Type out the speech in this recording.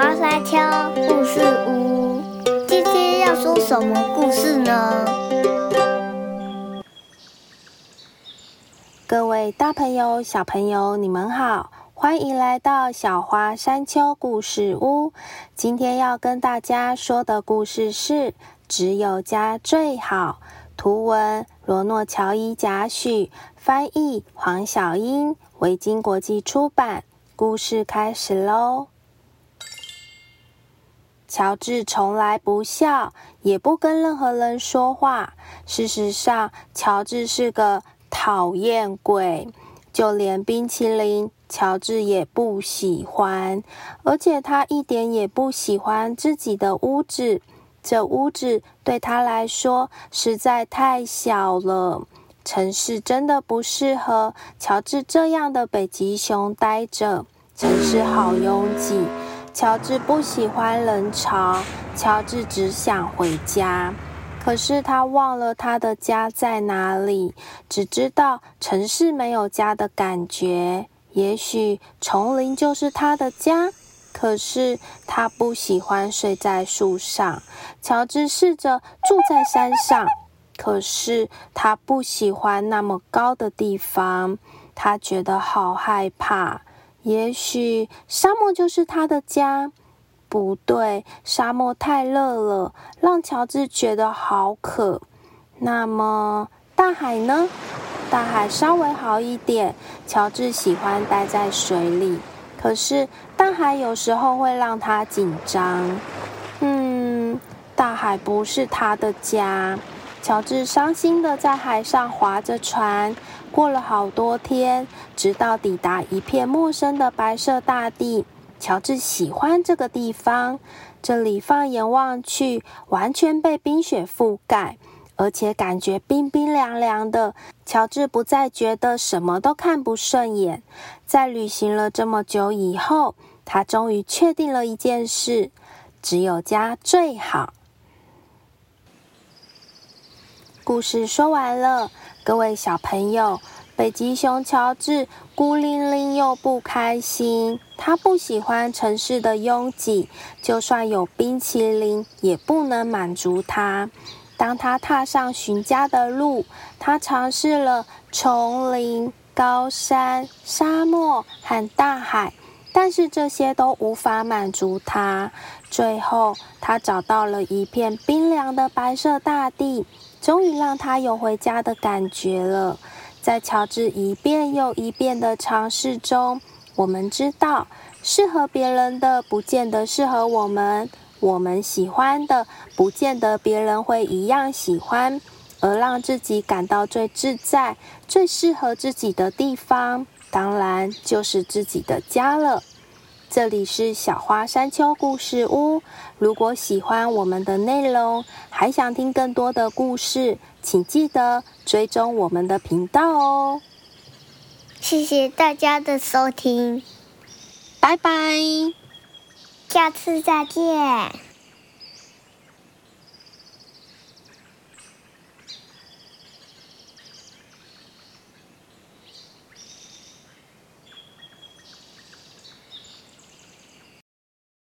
花山丘故事屋，今天要说什么故事呢？各位大朋友、小朋友，你们好，欢迎来到小花山丘故事屋。今天要跟大家说的故事是《只有家最好》，图文罗诺乔伊贾许，翻译黄小英，维京国际出版。故事开始喽。乔治从来不笑，也不跟任何人说话。事实上，乔治是个讨厌鬼，就连冰淇淋，乔治也不喜欢。而且他一点也不喜欢自己的屋子，这屋子对他来说实在太小了。城市真的不适合乔治这样的北极熊待着。城市好拥挤，乔治不喜欢人潮。乔治只想回家，可是他忘了他的家在哪里，只知道城市没有家的感觉。也许丛林就是他的家，可是他不喜欢睡在树上。乔治试着住在山上。可是他不喜欢那么高的地方，他觉得好害怕。也许沙漠就是他的家。不对，沙漠太热了，让乔治觉得好渴。那么大海呢？大海稍微好一点。乔治喜欢待在水里，可是大海有时候会让他紧张。嗯，大海不是他的家。乔治伤心的在海上划着船，过了好多天，直到抵达一片陌生的白色大地。乔治喜欢这个地方，这里放眼望去，完全被冰雪覆盖，而且感觉冰冰凉凉的。乔治不再觉得什么都看不顺眼。在旅行了这么久以后，他终于确定了一件事：只有家最好。故事说完了，各位小朋友，北极熊乔治孤零零又不开心。他不喜欢城市的拥挤，就算有冰淇淋也不能满足他。当他踏上寻家的路，他尝试了丛林、高山、沙漠和大海，但是这些都无法满足他。最后，他找到了一片冰凉的白色大地。终于让他有回家的感觉了。在乔治一遍又一遍的尝试中，我们知道，适合别人的不见得适合我们；我们喜欢的不见得别人会一样喜欢。而让自己感到最自在、最适合自己的地方，当然就是自己的家了。这里是小花山丘故事屋。如果喜欢我们的内容，还想听更多的故事，请记得追踪我们的频道哦。谢谢大家的收听，拜拜，下次再见。